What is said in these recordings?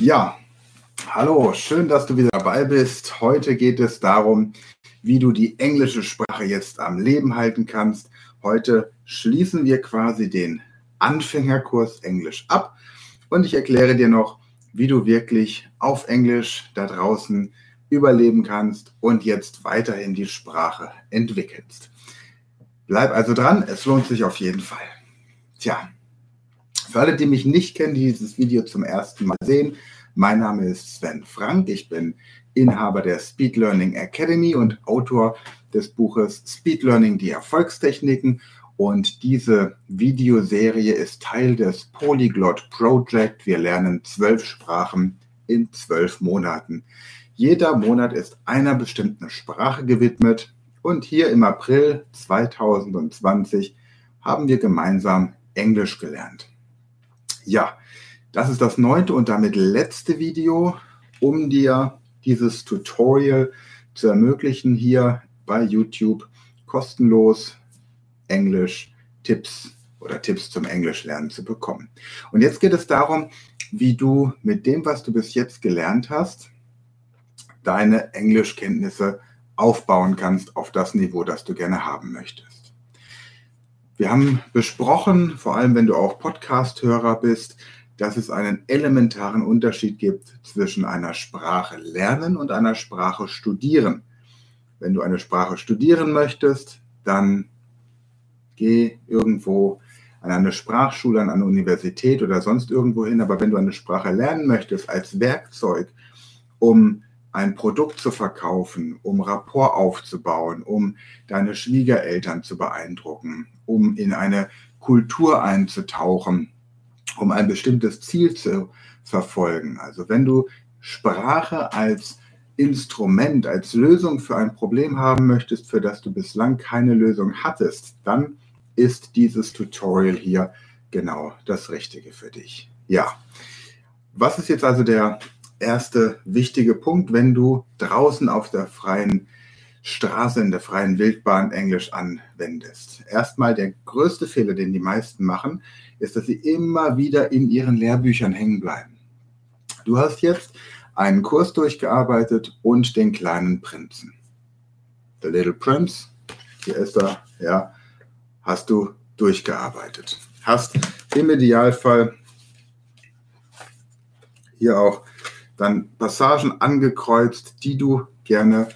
Ja, hallo, schön, dass du wieder dabei bist. Heute geht es darum, wie du die englische Sprache jetzt am Leben halten kannst. Heute schließen wir quasi den Anfängerkurs Englisch ab und ich erkläre dir noch, wie du wirklich auf Englisch da draußen überleben kannst und jetzt weiterhin die Sprache entwickelst. Bleib also dran, es lohnt sich auf jeden Fall. Tja, für alle, die mich nicht kennen, die dieses Video zum ersten Mal sehen, mein Name ist Sven Frank. Ich bin Inhaber der Speed Learning Academy und Autor des Buches Speed Learning, die Erfolgstechniken. Und diese Videoserie ist Teil des Polyglot Project. Wir lernen zwölf Sprachen in zwölf Monaten. Jeder Monat ist einer bestimmten Sprache gewidmet. Und hier im April 2020 haben wir gemeinsam Englisch gelernt. Ja, das ist das neunte und damit letzte Video, um dir dieses Tutorial zu ermöglichen, hier bei YouTube kostenlos Englisch Tipps oder Tipps zum Englischlernen zu bekommen. Und jetzt geht es darum, wie du mit dem, was du bis jetzt gelernt hast, deine Englischkenntnisse aufbauen kannst auf das Niveau, das du gerne haben möchtest. Wir haben besprochen, vor allem wenn du auch Podcast-Hörer bist, dass es einen elementaren Unterschied gibt zwischen einer Sprache lernen und einer Sprache studieren. Wenn du eine Sprache studieren möchtest, dann geh irgendwo an eine Sprachschule, an eine Universität oder sonst irgendwo hin. Aber wenn du eine Sprache lernen möchtest als Werkzeug, um ein Produkt zu verkaufen, um Rapport aufzubauen, um deine Schwiegereltern zu beeindrucken, um in eine Kultur einzutauchen, um ein bestimmtes Ziel zu verfolgen. Also wenn du Sprache als Instrument, als Lösung für ein Problem haben möchtest, für das du bislang keine Lösung hattest, dann ist dieses Tutorial hier genau das Richtige für dich. Ja, was ist jetzt also der erste wichtige Punkt, wenn du draußen auf der freien Straße in der freien Wildbahn Englisch anwendest. Erstmal der größte Fehler, den die meisten machen, ist, dass sie immer wieder in ihren Lehrbüchern hängen bleiben. Du hast jetzt einen Kurs durchgearbeitet und den kleinen Prinzen. The Little Prince, hier ist er, ja, hast du durchgearbeitet. Hast im Idealfall hier auch dann Passagen angekreuzt, die du gerne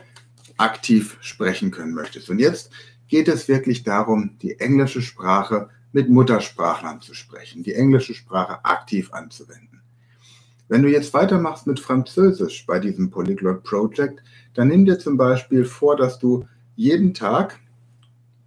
aktiv sprechen können möchtest. Und jetzt geht es wirklich darum, die englische Sprache mit Muttersprachlern zu sprechen, die englische Sprache aktiv anzuwenden. Wenn du jetzt weitermachst mit Französisch bei diesem Polyglot Project, dann nimm dir zum Beispiel vor, dass du jeden Tag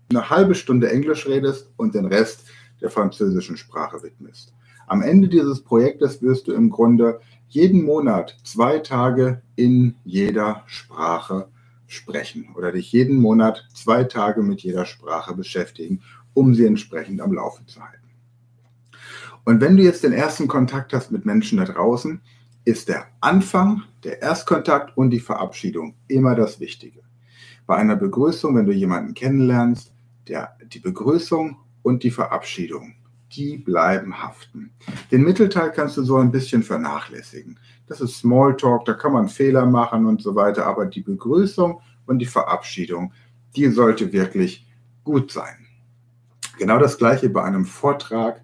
eine halbe Stunde Englisch redest und den Rest der französischen Sprache widmest. Am Ende dieses Projektes wirst du im Grunde jeden Monat zwei Tage in jeder Sprache sprechen oder dich jeden Monat zwei Tage mit jeder Sprache beschäftigen, um sie entsprechend am Laufen zu halten. Und wenn du jetzt den ersten Kontakt hast mit Menschen da draußen, ist der Anfang, der Erstkontakt und die Verabschiedung immer das Wichtige. Bei einer Begrüßung, wenn du jemanden kennenlernst, der, die Begrüßung und die Verabschiedung die bleiben haften. Den Mittelteil kannst du so ein bisschen vernachlässigen. Das ist Smalltalk, da kann man Fehler machen und so weiter, aber die Begrüßung und die Verabschiedung, die sollte wirklich gut sein. Genau das gleiche bei einem Vortrag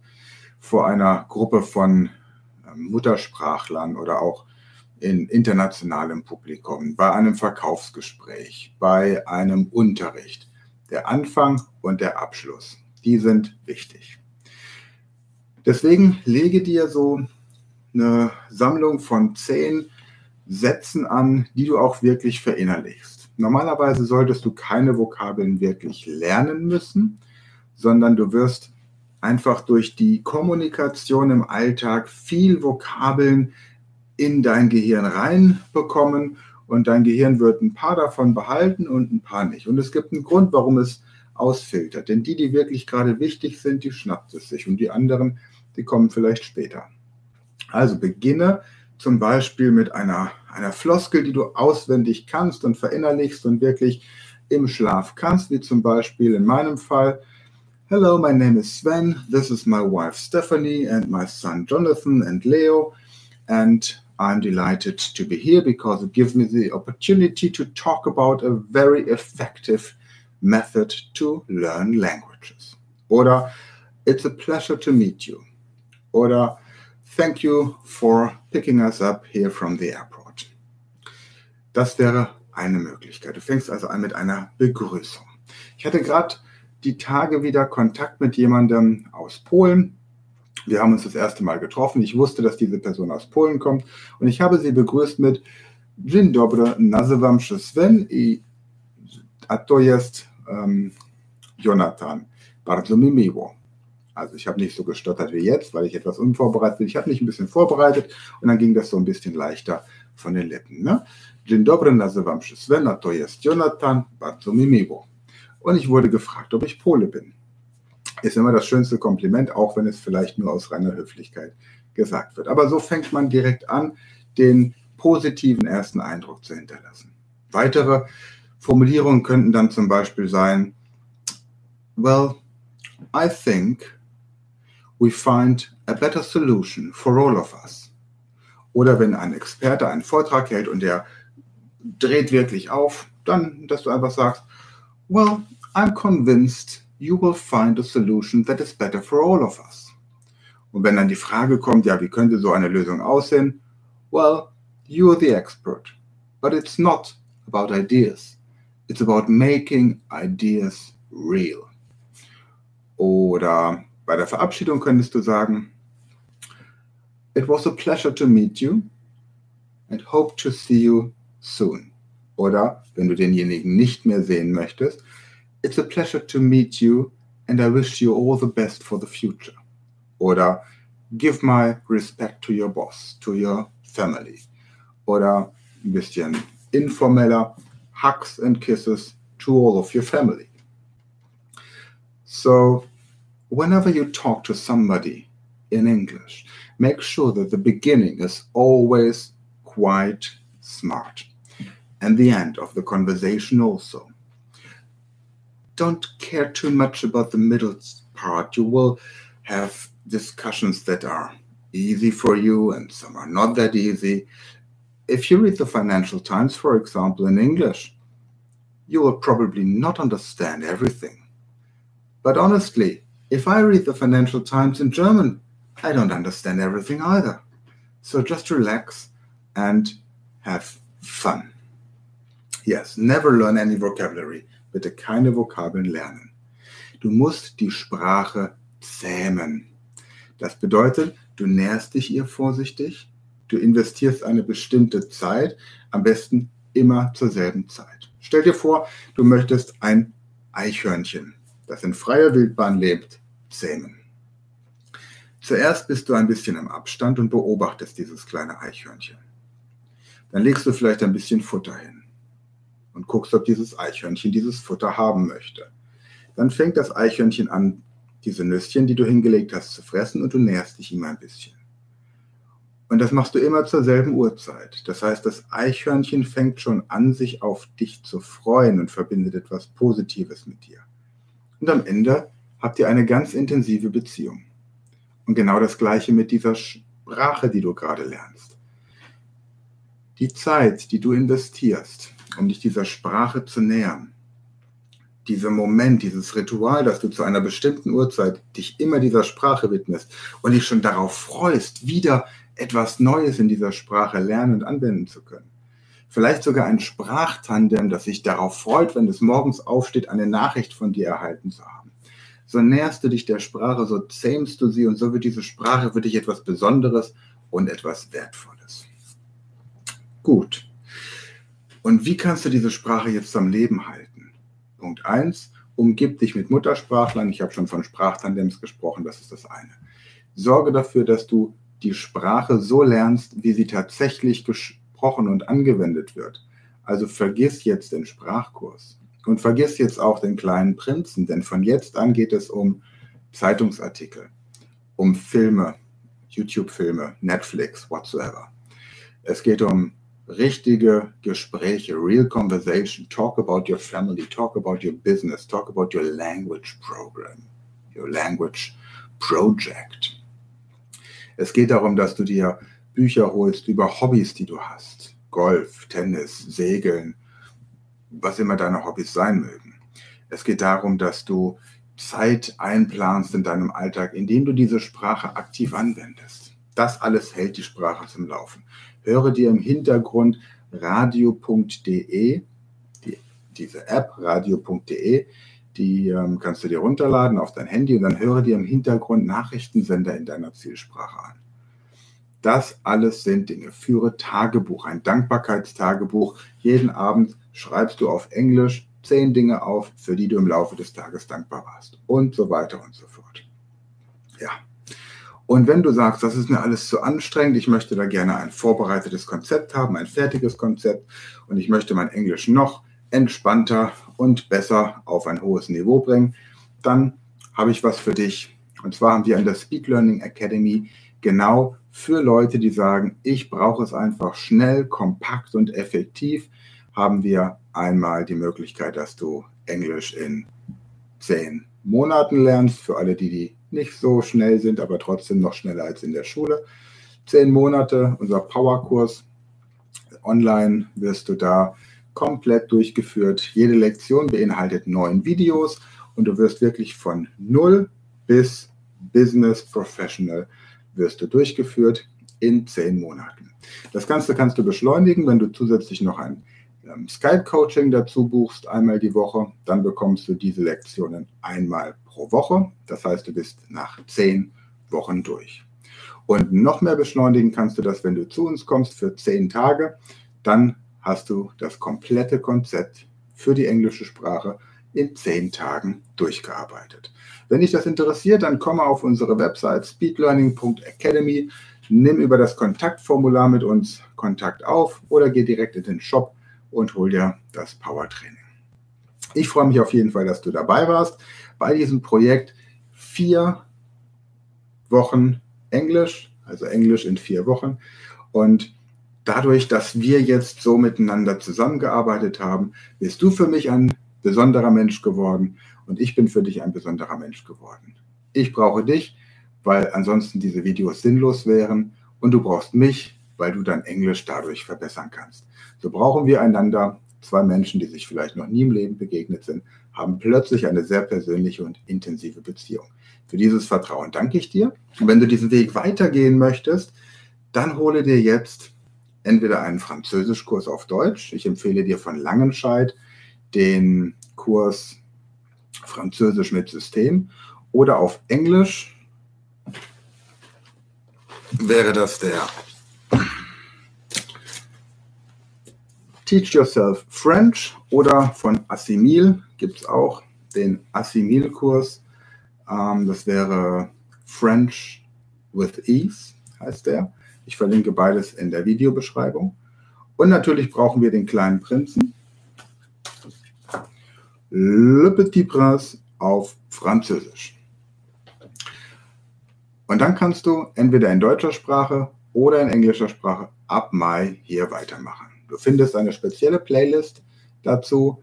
vor einer Gruppe von ähm, Muttersprachlern oder auch in internationalem Publikum, bei einem Verkaufsgespräch, bei einem Unterricht. Der Anfang und der Abschluss, die sind wichtig. Deswegen lege dir so eine Sammlung von zehn Sätzen an, die du auch wirklich verinnerlichst. Normalerweise solltest du keine Vokabeln wirklich lernen müssen, sondern du wirst einfach durch die Kommunikation im Alltag viel Vokabeln in dein Gehirn reinbekommen und dein Gehirn wird ein paar davon behalten und ein paar nicht. Und es gibt einen Grund, warum es ausfiltert. Denn die, die wirklich gerade wichtig sind, die schnappt es sich und die anderen, die kommen vielleicht später. Also beginne zum Beispiel mit einer, einer Floskel, die du auswendig kannst und verinnerlichst und wirklich im Schlaf kannst, wie zum Beispiel in meinem Fall. Hello, my name is Sven. This is my wife Stephanie and my son Jonathan and Leo. And I'm delighted to be here because it gives me the opportunity to talk about a very effective method to learn languages. Oder it's a pleasure to meet you. Oder thank you for picking us up here from the airport. Das wäre eine Möglichkeit. Du fängst also an mit einer Begrüßung. Ich hatte gerade die Tage wieder Kontakt mit jemandem aus Polen. Wir haben uns das erste Mal getroffen. Ich wusste, dass diese Person aus Polen kommt und ich habe sie begrüßt mit Dzień dobry, nazywam się Sven i a to jest um, Jonathan. Bardzo mi miło. Also ich habe nicht so gestottert wie jetzt, weil ich etwas unvorbereitet bin. Ich habe mich ein bisschen vorbereitet und dann ging das so ein bisschen leichter von den Lippen. Ne? Dzień dobry, nazywam się Sven, a to jest Jonathan. Bardzo mi miło. Und ich wurde gefragt, ob ich Pole bin. Ist immer das schönste Kompliment, auch wenn es vielleicht nur aus reiner Höflichkeit gesagt wird. Aber so fängt man direkt an, den positiven ersten Eindruck zu hinterlassen. Weitere Formulierungen könnten dann zum Beispiel sein, well, I think we find a better solution for all of us. Oder wenn ein Experte einen Vortrag hält und der dreht wirklich auf, dann, dass du einfach sagst, well, I'm convinced you will find a solution that is better for all of us. Und wenn dann die Frage kommt, ja, wie könnte so eine Lösung aussehen? Well, you are the expert. But it's not about ideas. It's about making ideas real. Oder bei der Verabschiedung könntest du sagen, It was a pleasure to meet you and hope to see you soon. Oder wenn du denjenigen nicht mehr sehen möchtest, It's a pleasure to meet you and I wish you all the best for the future. Oder Give my respect to your boss, to your family. Oder ein bisschen informeller, Hugs and kisses to all of your family. So, whenever you talk to somebody in English, make sure that the beginning is always quite smart. And the end of the conversation also. Don't care too much about the middle part. You will have discussions that are easy for you and some are not that easy. If you read the Financial Times, for example, in English, you will probably not understand everything. But honestly, if I read the Financial Times in German, I don't understand everything either. So just relax and have fun. Yes, never learn any vocabulary. Bitte keine Vokabeln lernen. Du musst die Sprache zähmen. Das bedeutet, du näherst dich ihr vorsichtig, du investierst eine bestimmte Zeit, am besten immer zur selben Zeit. Stell dir vor, du möchtest ein Eichhörnchen, das in freier Wildbahn lebt, zähmen. Zuerst bist du ein bisschen im Abstand und beobachtest dieses kleine Eichhörnchen. Dann legst du vielleicht ein bisschen Futter hin und guckst, ob dieses Eichhörnchen dieses Futter haben möchte. Dann fängt das Eichhörnchen an, diese Nüsschen, die du hingelegt hast, zu fressen und du näherst dich ihm ein bisschen. Und das machst du immer zur selben Uhrzeit. Das heißt, das Eichhörnchen fängt schon an, sich auf dich zu freuen und verbindet etwas Positives mit dir. Und am Ende habt ihr eine ganz intensive Beziehung. Und genau das gleiche mit dieser Sprache, die du gerade lernst. Die Zeit, die du investierst, um dich dieser Sprache zu nähern, dieser Moment, dieses Ritual, dass du zu einer bestimmten Uhrzeit dich immer dieser Sprache widmest und dich schon darauf freust, wieder etwas Neues in dieser Sprache lernen und anwenden zu können. Vielleicht sogar ein Sprachtandem, das sich darauf freut, wenn es morgens aufsteht, eine Nachricht von dir erhalten zu haben so näherst du dich der Sprache, so zähmst du sie und so wird diese Sprache für dich etwas Besonderes und etwas Wertvolles. Gut. Und wie kannst du diese Sprache jetzt am Leben halten? Punkt 1, umgib dich mit Muttersprachlern. Ich habe schon von Sprachtandems gesprochen, das ist das eine. Sorge dafür, dass du die Sprache so lernst, wie sie tatsächlich gesprochen und angewendet wird. Also vergiss jetzt den Sprachkurs. Und vergiss jetzt auch den kleinen Prinzen, denn von jetzt an geht es um Zeitungsartikel, um Filme, YouTube-Filme, Netflix, whatsoever. Es geht um richtige Gespräche, real conversation. Talk about your family, talk about your business, talk about your language program, your language project. Es geht darum, dass du dir Bücher holst über Hobbys, die du hast. Golf, Tennis, Segeln, was immer deine Hobbys sein mögen. Es geht darum, dass du Zeit einplanst in deinem Alltag, indem du diese Sprache aktiv anwendest. Das alles hält die Sprache zum Laufen. Höre dir im Hintergrund radio.de, die, diese App radio.de, die ähm, kannst du dir runterladen auf dein Handy und dann höre dir im Hintergrund Nachrichtensender in deiner Zielsprache an. Das alles sind Dinge. Führe Tagebuch, ein Dankbarkeitstagebuch. Jeden Abend schreibst du auf Englisch zehn Dinge auf, für die du im Laufe des Tages dankbar warst. Und so weiter und so fort. Ja. Und wenn du sagst, das ist mir alles zu anstrengend, ich möchte da gerne ein vorbereitetes Konzept haben, ein fertiges Konzept und ich möchte mein Englisch noch entspannter und besser auf ein hohes Niveau bringen, dann habe ich was für dich. Und zwar haben wir an der Speed Learning Academy genau für Leute, die sagen, ich brauche es einfach schnell, kompakt und effektiv, haben wir einmal die Möglichkeit, dass du Englisch in zehn Monaten lernst, für alle, die, die nicht so schnell sind, aber trotzdem noch schneller als in der Schule. Zehn Monate, unser Powerkurs. Online wirst du da komplett durchgeführt. Jede Lektion beinhaltet neun Videos und du wirst wirklich von null bis Business Professional wirst du durchgeführt in zehn Monaten. Das Ganze kannst du beschleunigen, wenn du zusätzlich noch ein ähm, Skype-Coaching dazu buchst, einmal die Woche. Dann bekommst du diese Lektionen einmal pro Woche. Das heißt, du bist nach zehn Wochen durch. Und noch mehr beschleunigen kannst du das, wenn du zu uns kommst für zehn Tage. Dann hast du das komplette Konzept für die englische Sprache in zehn Tagen durchgearbeitet. Wenn dich das interessiert, dann komme auf unsere Website speedlearning.academy, nimm über das Kontaktformular mit uns Kontakt auf oder geh direkt in den Shop und hol dir das Power Training. Ich freue mich auf jeden Fall, dass du dabei warst bei diesem Projekt. Vier Wochen Englisch, also Englisch in vier Wochen. Und dadurch, dass wir jetzt so miteinander zusammengearbeitet haben, bist du für mich ein besonderer Mensch geworden und ich bin für dich ein besonderer Mensch geworden. Ich brauche dich, weil ansonsten diese Videos sinnlos wären und du brauchst mich, weil du dein Englisch dadurch verbessern kannst. So brauchen wir einander. Zwei Menschen, die sich vielleicht noch nie im Leben begegnet sind, haben plötzlich eine sehr persönliche und intensive Beziehung. Für dieses Vertrauen danke ich dir. Und wenn du diesen Weg weitergehen möchtest, dann hole dir jetzt entweder einen Französischkurs auf Deutsch. Ich empfehle dir von Langenscheid den Kurs Französisch mit System oder auf Englisch wäre das der Teach Yourself French oder von Assimil gibt es auch den Assimil-Kurs. Ähm, das wäre French with Ease, heißt der. Ich verlinke beides in der Videobeschreibung. Und natürlich brauchen wir den kleinen Prinzen. Le Petit Prince auf Französisch. Und dann kannst du entweder in deutscher Sprache oder in englischer Sprache ab Mai hier weitermachen. Du findest eine spezielle Playlist dazu,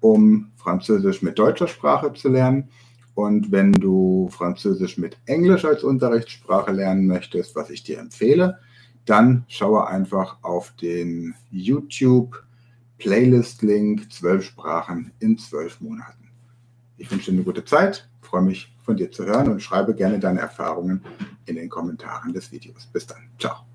um Französisch mit deutscher Sprache zu lernen. Und wenn du Französisch mit Englisch als Unterrichtssprache lernen möchtest, was ich dir empfehle, dann schaue einfach auf den YouTube Playlist-Link zwölf Sprachen in zwölf Monaten. Ich wünsche dir eine gute Zeit, freue mich von dir zu hören und schreibe gerne deine Erfahrungen in den Kommentaren des Videos. Bis dann. Ciao.